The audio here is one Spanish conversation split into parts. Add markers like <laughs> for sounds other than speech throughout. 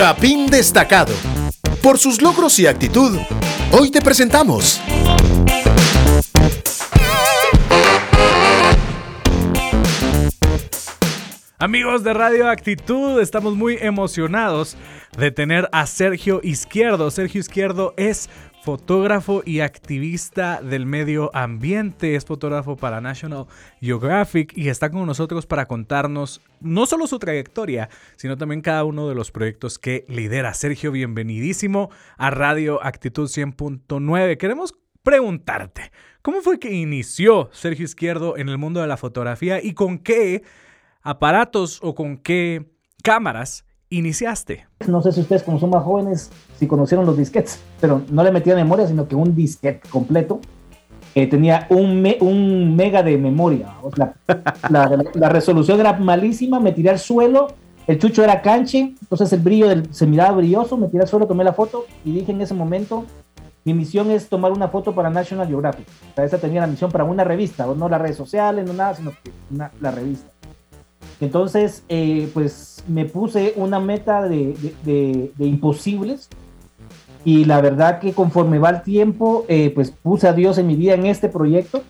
Chapín Destacado. Por sus logros y actitud, hoy te presentamos. Amigos de Radio Actitud, estamos muy emocionados de tener a Sergio Izquierdo. Sergio Izquierdo es fotógrafo y activista del medio ambiente, es fotógrafo para National Geographic y está con nosotros para contarnos no solo su trayectoria, sino también cada uno de los proyectos que lidera. Sergio, bienvenidísimo a Radio Actitud 100.9. Queremos preguntarte, ¿cómo fue que inició Sergio Izquierdo en el mundo de la fotografía y con qué aparatos o con qué cámaras iniciaste? No sé si ustedes como son más jóvenes, si conocieron los disquetes, pero no le metía memoria, sino que un disquete completo eh, tenía un, un mega de memoria. la, resolución era malísima, me tiré al suelo, el chucho era canche, entonces el brillo del, se miraba brilloso, me tiré al suelo, tomé la foto y dije en ese momento, mi misión es tomar una foto para National Geographic. O sea, esa tenía la misión para una revista, no las redes sociales, no nada, sino la revista. Entonces, eh, pues me puse una meta de, imposibles y la verdad que conforme va el tiempo, eh, pues puse a Dios en mi vida en este proyecto.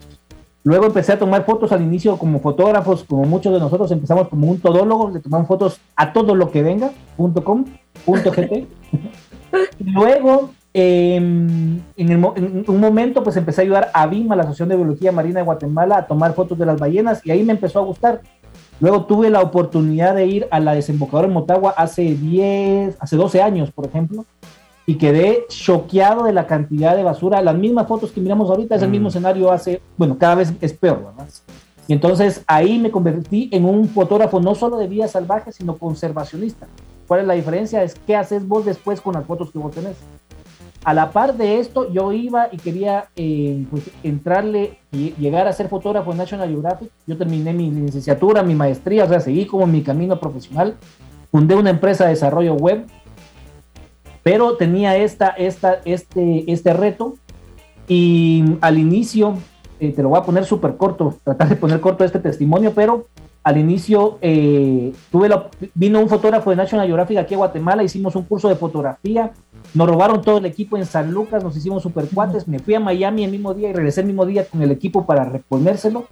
Luego empecé a tomar fotos al inicio como fotógrafos, como muchos de nosotros empezamos como un todólogo, le tomamos fotos a todo lo que venga, .com, .gt. <laughs> Luego, em, en, un momento, pues empecé a ayudar a BIMA, la Asociación de Biología Marina de Guatemala, a tomar fotos de las ballenas y ahí me empezó a gustar. Luego tuve la oportunidad de ir a la desembocadura en Motagua hace 10, hace 12 años, por ejemplo, y quedé choqueado de la cantidad de basura. Las mismas fotos que miramos ahorita es el mismo mm. escenario hace, bueno, cada vez es peor, ¿verdad? Y entonces ahí me convertí en un fotógrafo no solo de vida salvaje, sino conservacionista. ¿Cuál es la diferencia? Es qué haces vos después con las fotos que vos tenés a la par de esto, yo iba y quería eh, pues, entrarle y llegar a ser fotógrafo en National Geographic. Yo terminé mi licenciatura, mi maestría, o sea, seguí como mi camino profesional. Fundé una empresa de desarrollo web, pero tenía esta, esta, este, este reto. Y al inicio, eh, te lo voy a poner súper corto, tratar de poner corto este testimonio, pero al inicio eh, tuve vino un fotógrafo de National Geographic aquí a Guatemala, hicimos un curso de fotografía nos robaron todo el equipo en San Lucas, nos hicimos super cuates. Me fui a Miami el mismo día y regresé el mismo día con el equipo para reponérselo.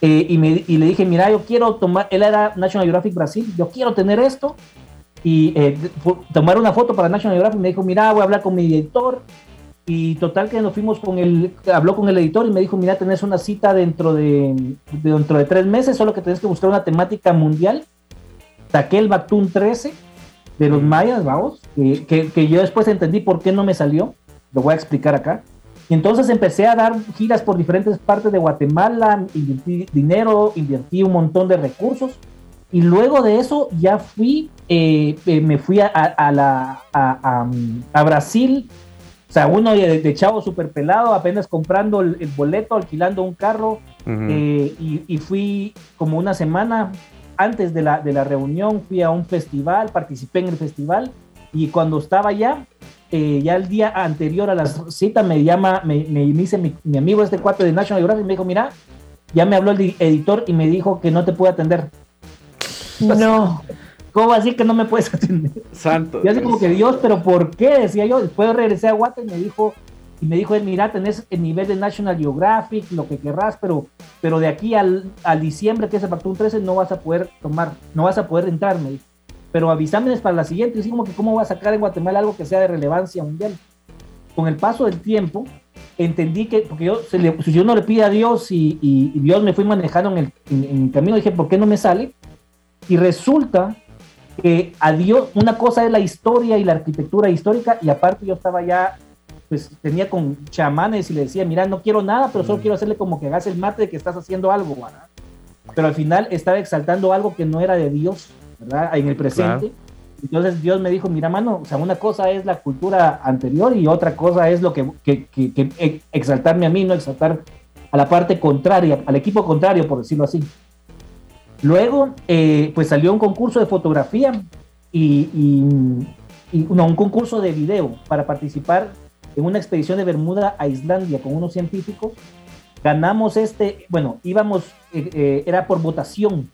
Eh, y, me, y, le dije, mira, yo quiero tomar, él era National Geographic Brasil, yo quiero tener esto. Y eh, tomar una foto para National Geographic. Me dijo, mira, voy a hablar con mi editor. Y total que nos fuimos con el, habló con el editor y me dijo, mira, tenés una cita dentro de, dentro de tres meses, solo que tenés que buscar una temática mundial. Saqué el Bactún 13 de los mayas, vamos, que, que, yo después entendí por qué no me salió, lo voy a explicar acá. Y entonces empecé a dar giras por diferentes partes de Guatemala, invertí dinero, invertí un montón de recursos. Y luego de eso ya fui, eh, eh, me fui a, a, la, a, a, Brasil, o sea, uno de, chavo súper pelado, apenas comprando el, boleto, alquilando un carro, eh, y, y, fui como una semana antes de la, de la reunión fui a un festival, participé en el festival y cuando estaba allá, eh, ya el día anterior a la cita me llama, me, me dice mi, mi, amigo este cuate de National Geographic, me dijo, mira, ya me habló el editor y me dijo que no te puede atender. No. ¿Cómo así que no me puedes <laughs> atender? Santo. Y así como que Dios, pero ¿por qué? Decía yo. Después regresé a Guate y me dijo, y me dijo, mira, tenés el nivel de National Geographic, lo que querrás, pero, pero de aquí al, al diciembre, que es el un 13, no vas a poder tomar, no vas a poder entrar, me dijo. Pero avísame para la siguiente, así como que cómo va a sacar en Guatemala algo que sea de relevancia mundial. Con el paso del tiempo, entendí que, porque yo, si yo no le pido a Dios y, y, Dios me fui manejando en el, en el camino, dije, ¿por qué no me sale? Y resulta que a Dios, una cosa es la historia y la arquitectura histórica, y aparte yo estaba ya pues tenía con chamanes y le decía, mira, no quiero nada, pero solo quiero hacerle como que hagas el mate de que estás haciendo algo, ¿verdad? Pero al final estaba exaltando algo que no era de Dios, ¿verdad? En el presente. Entonces Dios me dijo, mira, mano, o sea, una cosa es la cultura anterior y otra cosa es lo que, que, que, exaltarme a mí, no exaltar a la parte contraria, al equipo contrario, por decirlo así. Luego, eh, pues salió un concurso de fotografía y, y, y no, un concurso de video para participar en una expedición de Bermuda a Islandia con unos científicos. Ganamos este, bueno, íbamos, eh, eh, era por votación,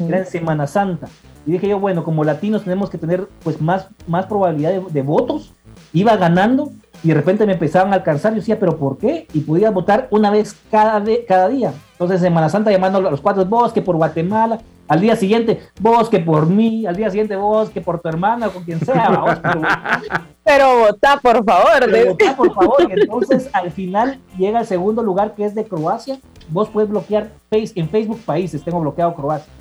era en Semana Santa. Y dije yo, bueno, como latinos tenemos que tener pues más, más probabilidad de, votos. Iba ganando y de repente me empezaban a alcanzar. Yo decía, ¿pero por qué? Y podía votar una vez cada, cada día. Entonces, Semana Santa llamando a los cuatro, vos que por Guatemala, al día siguiente, vos que por mí, al día siguiente, vos que por tu hermana, o con quien sea. <laughs> pero, vota, por favor. Pero vota, por favor. Y <laughs> entonces, al final, llega el segundo lugar que es de Croacia. Vos puedes bloquear face, en Facebook países, tengo bloqueado Croacia.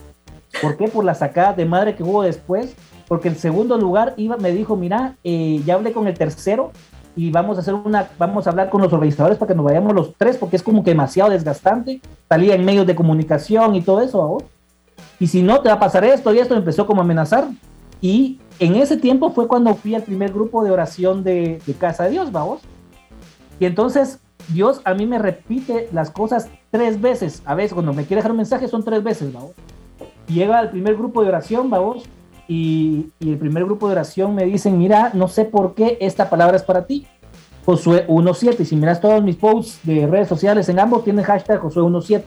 ¿Por qué? Por la sacada de madre que hubo después. Porque el segundo lugar iba, me dijo, mira, eh, ya hablé con el tercero y vamos a hacer una, vamos a hablar con los organizadores para que nos vayamos los tres, porque es como que demasiado desgastante. Salía en medios de comunicación y todo eso, ahora. Y si no, te va a pasar esto y esto, empezó como a amenazar. Y en ese tiempo fue cuando fui al primer grupo de oración de, Casa de Dios, vamos. Y entonces Dios a mí me repite las cosas tres veces. A veces cuando me quiere dejar un mensaje son tres veces, vamos. Llega al primer grupo de oración, vamos, y, y, el primer grupo de oración me dicen, mira, no sé por qué esta palabra es para ti. Josué 1.7. Y si miras todos mis posts de redes sociales en ambos, tienen hashtag Josué 1.7.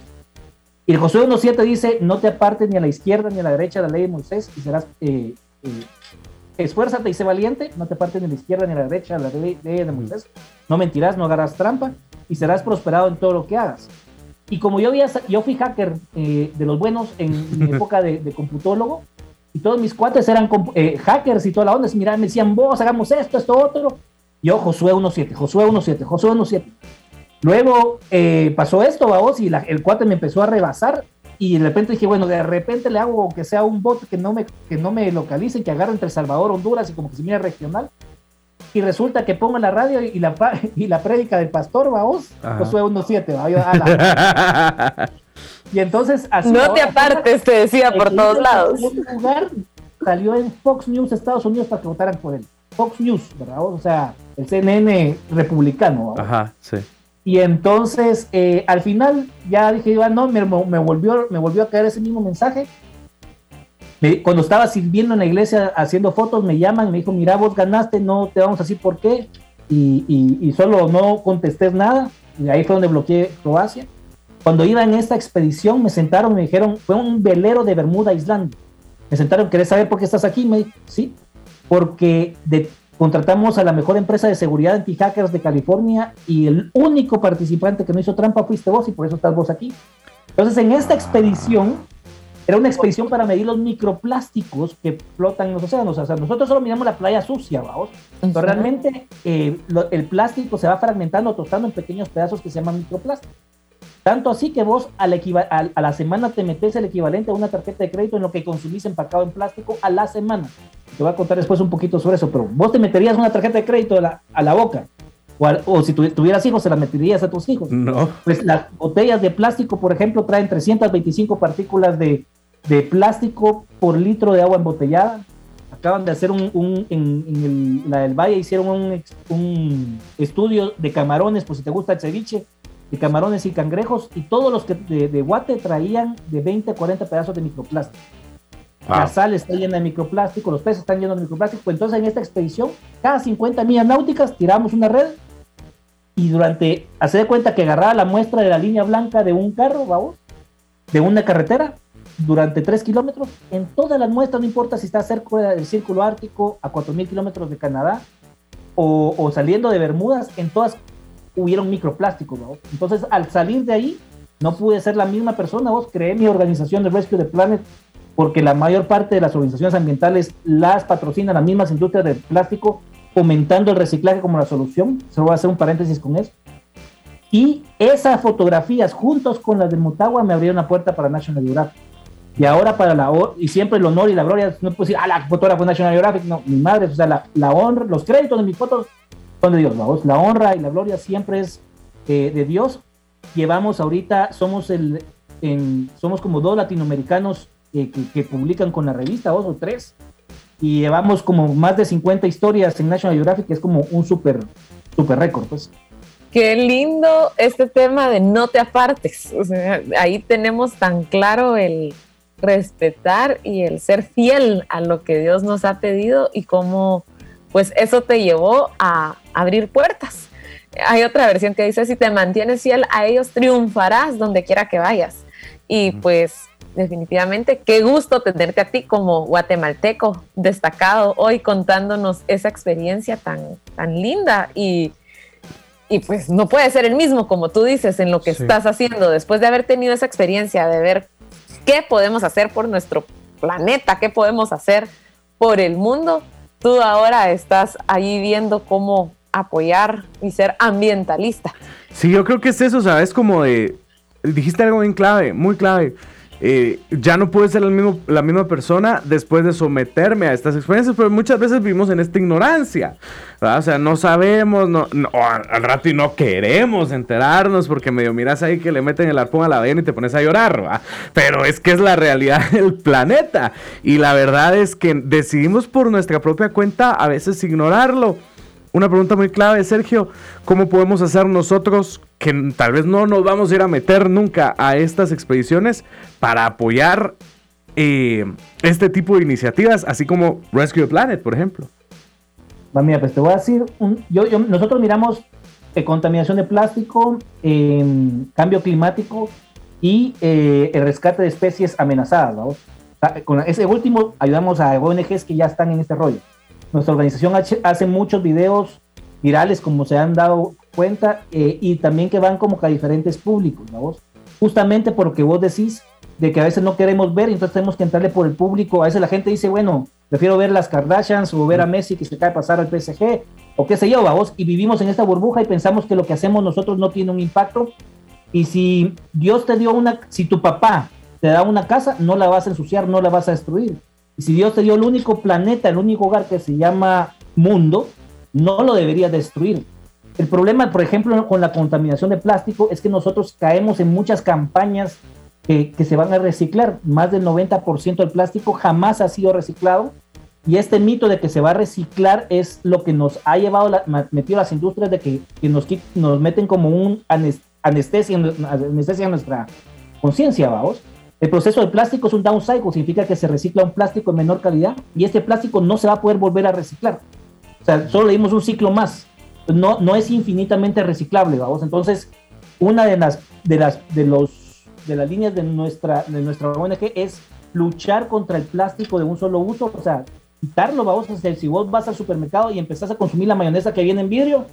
Y el Josué 1.7 dice, no te apartes ni a la izquierda ni a la derecha de la ley de Moisés y serás, eh, eh, esfuérzate y sé valiente, no te apartes ni a la izquierda ni a la derecha de la ley de Moisés, no mentirás, no agarras trampa y serás prosperado en todo lo que hagas. Y como yo, había, yo fui hacker eh, de los buenos en mi <laughs> época de, computólogo, y todos mis cuates eran hackers y toda la onda, mira, me decían, vos hagamos esto, esto, otro. Yo, Josué 1.7, Josué 1.7, Josué 1.7. Luego eh, pasó esto, vamos, y el cuate me empezó a rebasar y de repente dije, bueno, de repente le hago que sea un bot que no me, que no me localice, que agarre entre Salvador, Honduras y como que se mira regional. Y resulta que pongo la radio y la, <laughs> y la prédica del pastor, vamos, Josué 1.7, va. <laughs> y entonces así, No te apartes, te decía por todos lados. lugar salió en Fox News Estados Unidos para que votaran por él. Fox News, ¿verdad? O sea, el CNN republicano. Ajá, sí. Y entonces, eh, al final, ya dije, Iván, no, me, volvió, me volvió a caer ese mismo mensaje. cuando estaba sirviendo en la iglesia haciendo fotos, me llaman, me dijo, mira, vos ganaste, no te vamos a decir por qué. Y, solo no contesté nada. Y ahí fue donde bloqueé Croacia. Cuando iba en esta expedición, me sentaron, me dijeron, fue un velero de Bermuda, Islandia. Me sentaron, ¿querés saber por qué estás aquí? Me dije, sí, porque de Contratamos a la mejor empresa de seguridad anti-hackers de California y el único participante que no hizo trampa fuiste vos y por eso estás vos aquí. Entonces, en esta expedición, era una expedición para medir los microplásticos que flotan en los océanos. O sea, nosotros solo miramos la playa sucia, vamos. Pero realmente eh, el plástico se va fragmentando, tostando en pequeños pedazos que se llaman microplásticos. Tanto así que vos a la, a la semana te metes el equivalente a una tarjeta de crédito en lo que consumís empacado en plástico a la semana. Te voy a contar después un poquito sobre eso, pero vos te meterías una tarjeta de crédito a la, a la boca. O, o, si tuvieras hijos, se la meterías a tus hijos. No. Pues las botellas de plástico, por ejemplo, traen 325 partículas de, de plástico por litro de agua embotellada. Acaban de hacer un, un en, el, la del Valle, hicieron un, un estudio de camarones, por si te gusta el ceviche de camarones y cangrejos, y todos los que de, guate traían de 20 a 40 pedazos de microplástico. La sal está llena de microplástico, los peces están llenos de microplástico. Entonces, en esta expedición, cada 50 millas náuticas tiramos una red y durante, hace de cuenta que agarraba la muestra de la línea blanca de un carro, vamos, de una carretera, durante 3 kilómetros, en todas las muestras, no importa si está cerca del círculo ártico, a 4.000 kilómetros de Canadá, o, o, saliendo de Bermudas, en todas hubieron microplásticos, ¿no? Entonces, al salir de ahí, no pude ser la misma persona, vos creé mi organización de Rescue the Planet porque la mayor parte de las organizaciones ambientales las patrocinan las mismas industrias de plástico, fomentando el reciclaje como la solución. Se voy a hacer un paréntesis con eso. Y esas fotografías, juntos con las de Motagua, me abrieron la puerta para National Geographic. Y ahora para la y siempre el honor y la gloria, no puedo decir, ah, la fotógrafa National Geographic, no, mi madre, o sea, la, la honra, los créditos de mis fotos son de Dios, vamos. La honra y la gloria siempre es eh, de Dios. Llevamos ahorita, somos el, en, somos como dos latinoamericanos eh, que, publican con la revista, dos o tres, y llevamos como más de 50 historias en National Geographic, que es como un súper, súper récord, pues. Qué lindo este tema de no te apartes. ahí tenemos tan claro el respetar y el ser fiel a lo que Dios nos ha pedido y cómo pues eso te llevó a abrir puertas. Hay otra versión que dice, si te mantienes fiel a ellos, triunfarás donde quiera que vayas. Y pues definitivamente. Qué gusto tenerte a ti como guatemalteco destacado hoy contándonos esa experiencia tan, tan linda y, y pues no puede ser el mismo, como tú dices, en lo que estás haciendo después de haber tenido esa experiencia, de ver qué podemos hacer por nuestro planeta, qué podemos hacer por el mundo. Tú ahora estás ahí viendo cómo apoyar y ser ambientalista. Sí, yo creo que es eso, ¿sabes? Como de, dijiste algo bien clave, muy clave. Eh, ya no puedo ser la misma persona después de someterme a estas experiencias, pero muchas veces vivimos en esta ignorancia, O sea, no sabemos, no, al rato y no queremos enterarnos porque medio miras ahí que le meten el arpón a la vena y te pones a llorar, ¿va? Pero es que es la realidad <laughs> del planeta y la verdad es que decidimos por nuestra propia cuenta a veces ignorarlo una pregunta muy clave, Sergio, ¿cómo podemos hacer nosotros que tal vez no nos vamos a ir a meter nunca a estas expediciones para apoyar eh, este tipo de iniciativas, así como Rescue Planet, por ejemplo? mira, pues te voy a decir, yo, nosotros miramos eh, contaminación de plástico, em, cambio climático y eh, el rescate de especies amenazadas. con ese último ayudamos a ONGs que ya están en este rollo. Nuestra organización hace muchos videos virales, como se han dado cuenta, eh, y también que van como que a diferentes públicos, ¿no? Justamente porque vos decís de que a veces no queremos ver, entonces tenemos que entrarle por el público. A veces la gente dice, bueno, prefiero ver las Kardashians o ver a Messi que se cae a pasar al PSG, o qué sé yo, vos, y vivimos en esta burbuja y pensamos que lo que hacemos nosotros no tiene un impacto. Y si Dios te dio una, si tu papá te da una casa, no la vas a ensuciar, no la vas a destruir. Si Dios te dio el único planeta, el único hogar que se llama mundo, no lo debería destruir. El problema, por ejemplo, con la contaminación de plástico es que nosotros caemos en muchas campañas que, se van a reciclar. Más del 90% del plástico jamás ha sido reciclado. Y este mito de que se va a reciclar es lo que nos ha llevado, metido las industrias de que, nos, nos meten como un anestesia, anestesia en nuestra conciencia, vamos. El proceso de plástico es un down cycle, significa que se recicla un plástico en menor calidad y este plástico no se va a poder volver a reciclar. O sea, solo le dimos un ciclo más. No, no es infinitamente reciclable, vamos. Entonces, una de las, de las, de los, de las líneas de nuestra, de nuestra ONG es luchar contra el plástico de un solo uso, o sea, quitarlo, vamos a hacer, si vos vas al supermercado y empezás a consumir la mayonesa que viene en vidrio,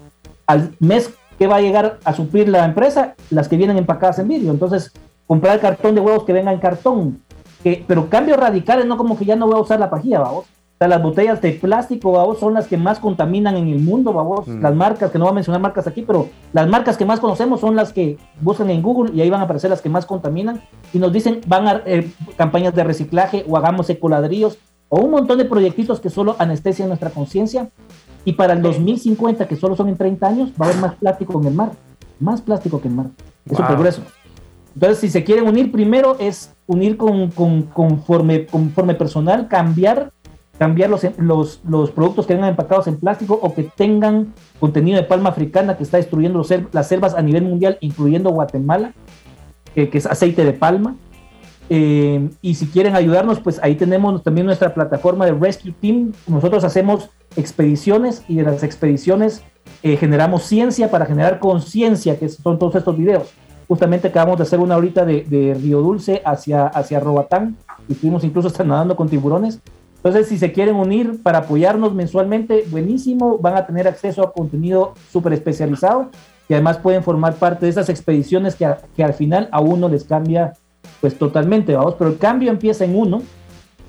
al mes que va a llegar a suplir la empresa, las que vienen empacadas en vidrio. Entonces, comprar cartón de huevos que venga en cartón. Que, pero cambios radicales, no como que ya no voy a usar la pajilla, vamos. O sea, las botellas de plástico, vamos, son las que más contaminan en el mundo, vamos. Mm. Las marcas, que no voy a mencionar marcas aquí, pero las marcas que más conocemos son las que buscan en Google y ahí van a aparecer las que más contaminan y nos dicen, van a eh, campañas de reciclaje o hagamos ecoladrillos o un montón de proyectitos que solo anestesian nuestra conciencia. Y para el 2050, que solo son en 30 años, va a haber más plástico en el mar. Más plástico que en el mar. Es un progreso. Entonces, si se quieren unir, primero es unir con, con, conforme, conforme personal, cambiar, cambiar los, los, los, productos que vengan empacados en plástico o que tengan contenido de palma africana que está destruyendo las selvas a nivel mundial, incluyendo Guatemala, que es aceite de palma. Eh, y si quieren ayudarnos, pues ahí tenemos también nuestra plataforma de Rescue Team. Nosotros hacemos expediciones y de las expediciones eh, generamos ciencia para generar conciencia, que son todos estos videos. Justamente acabamos de hacer una ahorita de, Río Dulce hacia, hacia Robatán y estuvimos incluso hasta nadando con tiburones. Entonces, si se quieren unir para apoyarnos mensualmente, buenísimo, van a tener acceso a contenido súper especializado. Y además pueden formar parte de esas expediciones que, que al final a uno les cambia pues totalmente, vamos, pero el cambio empieza en uno,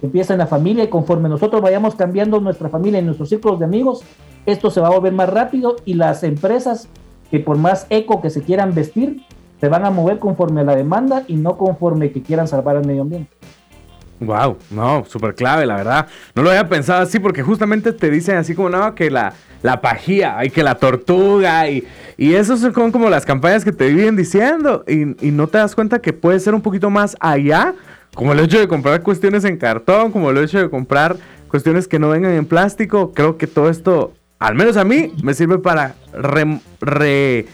empieza en la familia y conforme nosotros vayamos cambiando nuestra familia y nuestros círculos de amigos, esto se va a volver más rápido y las empresas que por más eco que se quieran vestir, se van a mover conforme a la demanda y no conforme que quieran salvar al medio ambiente. Wow, no, súper clave, la verdad. No lo había pensado así porque justamente te dicen así como, no, que la, la pajía, hay que la tortuga y, y eso son como, las campañas que te viven diciendo y, y, no te das cuenta que puede ser un poquito más allá, como el hecho de comprar cuestiones en cartón, como el hecho de comprar cuestiones que no vengan en plástico. Creo que todo esto, al menos a mí, me sirve para re,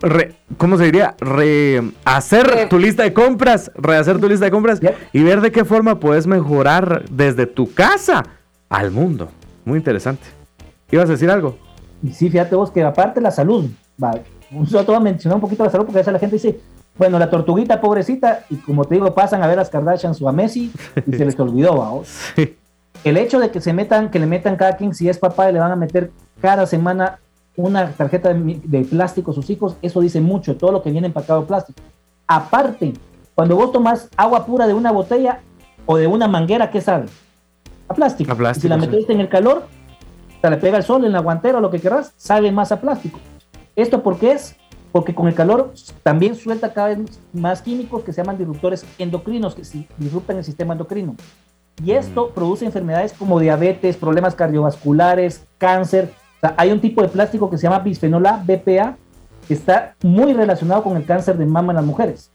re ¿cómo se diría? Rehacer tu lista de compras, rehacer tu lista de compras y ver de qué forma puedes mejorar desde tu casa al mundo. Muy interesante. ¿Ibas a decir algo? Sí, fíjate vos que aparte la salud, va, yo te voy a mencionar un poquito la salud porque a veces la gente dice, Bueno, la tortuguita pobrecita, y como te digo, pasan a ver a las Kardashians o a Messi y se les olvidó, vamos. <laughs> El hecho de que se metan, que le metan cada quien, si es papá, y le van a meter cada semana una tarjeta de, plástico a sus hijos, eso dice mucho, todo lo que viene empacado en plástico. Aparte, cuando vos tomas agua pura de una botella o de una manguera, ¿qué sabe? A plástico. si la metiste en el calor, te le pega el sol en la guantera o lo que querrás, sabe más a plástico. ¿Esto por qué es? Porque con el calor también suelta cada vez más químicos que se llaman disruptores endocrinos, que disruptan el sistema endocrino. Y esto produce enfermedades como diabetes, problemas cardiovasculares, cáncer, hay un tipo de plástico que se llama bisfenol A, BPA, que está muy relacionado con el cáncer de mama en las mujeres.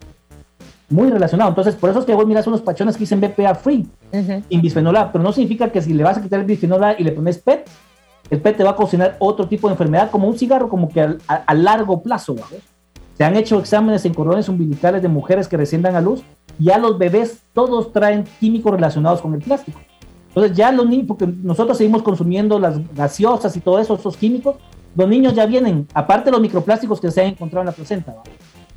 Muy relacionado. Entonces, por eso es que vos miras unos pachones que dicen BPA free, sin bisfenol A, pero no significa que si le vas a quitar el bisfenol A y le pones PET, el PET te va a cocinar otro tipo de enfermedad, como un cigarro, como que a, largo plazo. Se han hecho exámenes en cordones umbilicales de mujeres que recién dan a luz, y a los bebés todos traen químicos relacionados con el plástico. Entonces ya los niños, porque nosotros seguimos consumiendo las gaseosas y todo eso, esos químicos, los niños ya vienen, aparte de los microplásticos que se han encontrado en la placenta,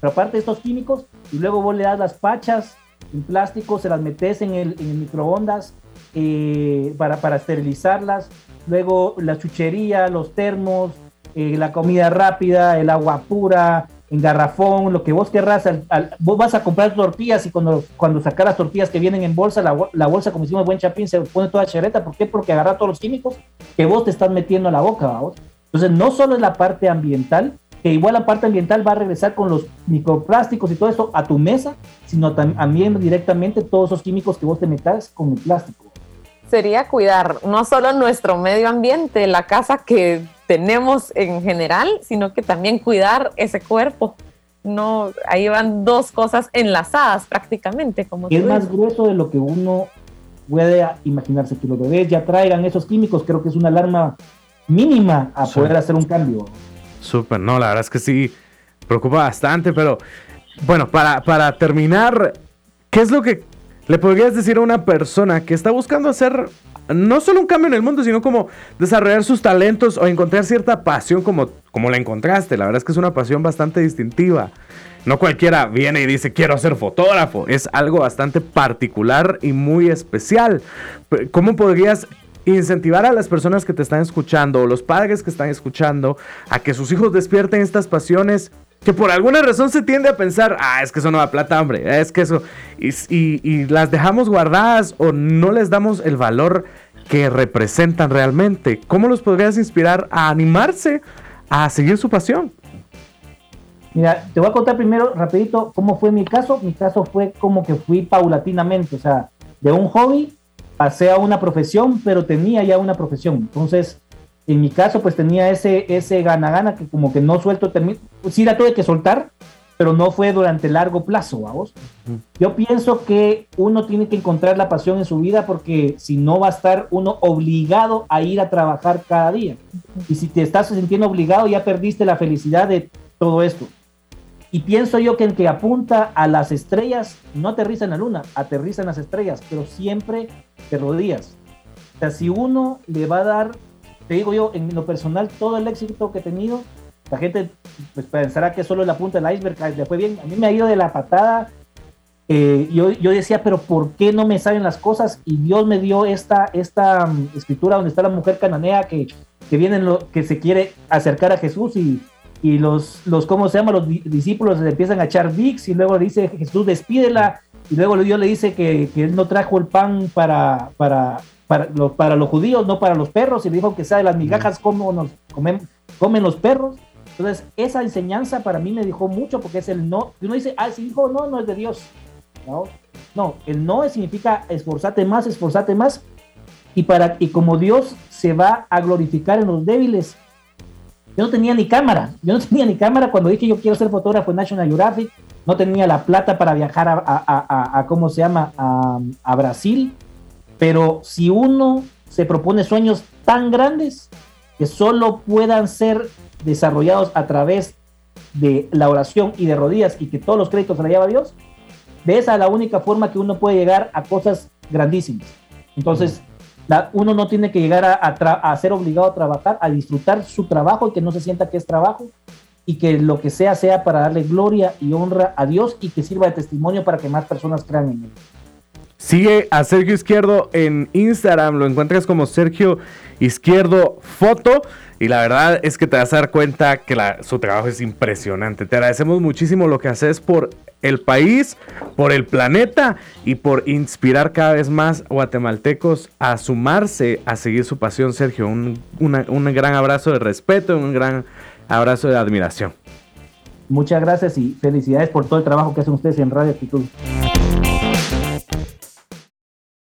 pero aparte de estos químicos, y luego vos le das las pachas en plástico, se las metes en el, microondas eh, para, para esterilizarlas, luego la chuchería, los termos, eh, la comida rápida, el agua pura, en garrafón, lo que vos querrás. vos vas a comprar tortillas y cuando, cuando sacas las tortillas que vienen en bolsa, la, bolsa, como hicimos buen chapín, se pone toda chareta. ¿Por qué? Porque agarra todos los químicos que vos te estás metiendo a la boca. ¿vos? Entonces, no solo es la parte ambiental, que igual la parte ambiental va a regresar con los microplásticos y todo eso a tu mesa, sino también directamente todos esos químicos que vos te metas con el plástico. Sería cuidar no solo nuestro medio ambiente, la casa que tenemos en general, sino que también cuidar ese cuerpo. No, ahí van dos cosas enlazadas prácticamente. Como es más grueso de lo que uno puede imaginarse que los bebés ya traigan esos químicos. Creo que es una alarma mínima a poder hacer un cambio. Súper, no, la verdad es que sí, preocupa bastante, pero bueno, para, para terminar, ¿qué es lo que le podrías decir a una persona que está buscando hacer no solo un cambio en el mundo, sino como desarrollar sus talentos o encontrar cierta pasión como, como la encontraste. La verdad es que es una pasión bastante distintiva. No cualquiera viene y dice quiero ser fotógrafo. Es algo bastante particular y muy especial. ¿Cómo podrías incentivar a las personas que te están escuchando o los padres que están escuchando a que sus hijos despierten estas pasiones que por alguna razón se tiende a pensar, ah, es que eso no da plata, hombre, es que eso, y, las dejamos guardadas o no les damos el valor que representan realmente. ¿Cómo los podrías inspirar a animarse a seguir su pasión? Mira, te voy a contar primero rapidito cómo fue mi caso. Mi caso fue como que fui paulatinamente, o sea, de un hobby pasé a una profesión, pero tenía ya una profesión. Entonces, en mi caso, pues tenía ese, ese gana-gana que como que no suelto, pues sí la tuve que soltar, pero no fue durante largo plazo, vamos. Yo pienso que uno tiene que encontrar la pasión en su vida porque si no va a estar uno obligado a ir a trabajar cada día. Y si te estás sintiendo obligado, ya perdiste la felicidad de todo esto. Y pienso yo que el que apunta a las estrellas no aterriza en la luna, aterriza en las estrellas, pero siempre te rodillas. O sea, si uno le va a dar te digo yo, en lo personal, todo el éxito que he tenido, la gente pues, pensará que solo la punta del iceberg, le fue bien. A mí me ha ido de la patada. Eh, yo, yo, decía, pero ¿por qué no me salen las cosas? Y Dios me dio esta, esta um, escritura donde está la mujer cananea que, que, viene lo, que se quiere acercar a Jesús y, y los, los, ¿cómo se llama? Los discípulos le empiezan a echar VIX y luego le dice Jesús, despídela. Y luego Dios le dice que, que él no trajo el pan para, para, para, para los judíos, no para los perros, y le dijo que sea de las migajas como nos comen, comen los perros. Entonces, esa enseñanza para mí me dijo mucho porque es el no. Y uno dice, ah, si hijo no, no es de Dios. No, no el no significa esforzate más, esforzate más. Y, para, y como Dios se va a glorificar en los débiles, yo no tenía ni cámara. Yo no <laughs> tenía ni cámara cuando dije yo quiero ser fotógrafo en National Geographic. No tenía la plata para viajar a, a, a, ¿cómo se llama? A, Brasil. Pero si uno se propone sueños tan grandes que solo puedan ser desarrollados a través de la oración y de rodillas y que todos los créditos se la lleva Dios, de esa es la única forma que uno puede llegar a cosas grandísimas. Entonces, uno no tiene que llegar a, ser obligado a trabajar, a disfrutar su trabajo y que no se sienta que es trabajo, y que lo que sea sea para darle gloria y honra a Dios y que sirva de testimonio para que más personas crean en él. Sigue a Sergio Izquierdo en Instagram, lo encuentras como Sergio Izquierdo Foto y la verdad es que te vas a dar cuenta que su trabajo es impresionante. Te agradecemos muchísimo lo que haces por el país, por el planeta y por inspirar cada vez más guatemaltecos a sumarse a seguir su pasión, Sergio. Un, gran abrazo de respeto, un gran abrazo de admiración. Muchas gracias y felicidades por todo el trabajo que hacen ustedes en Radio Actitud.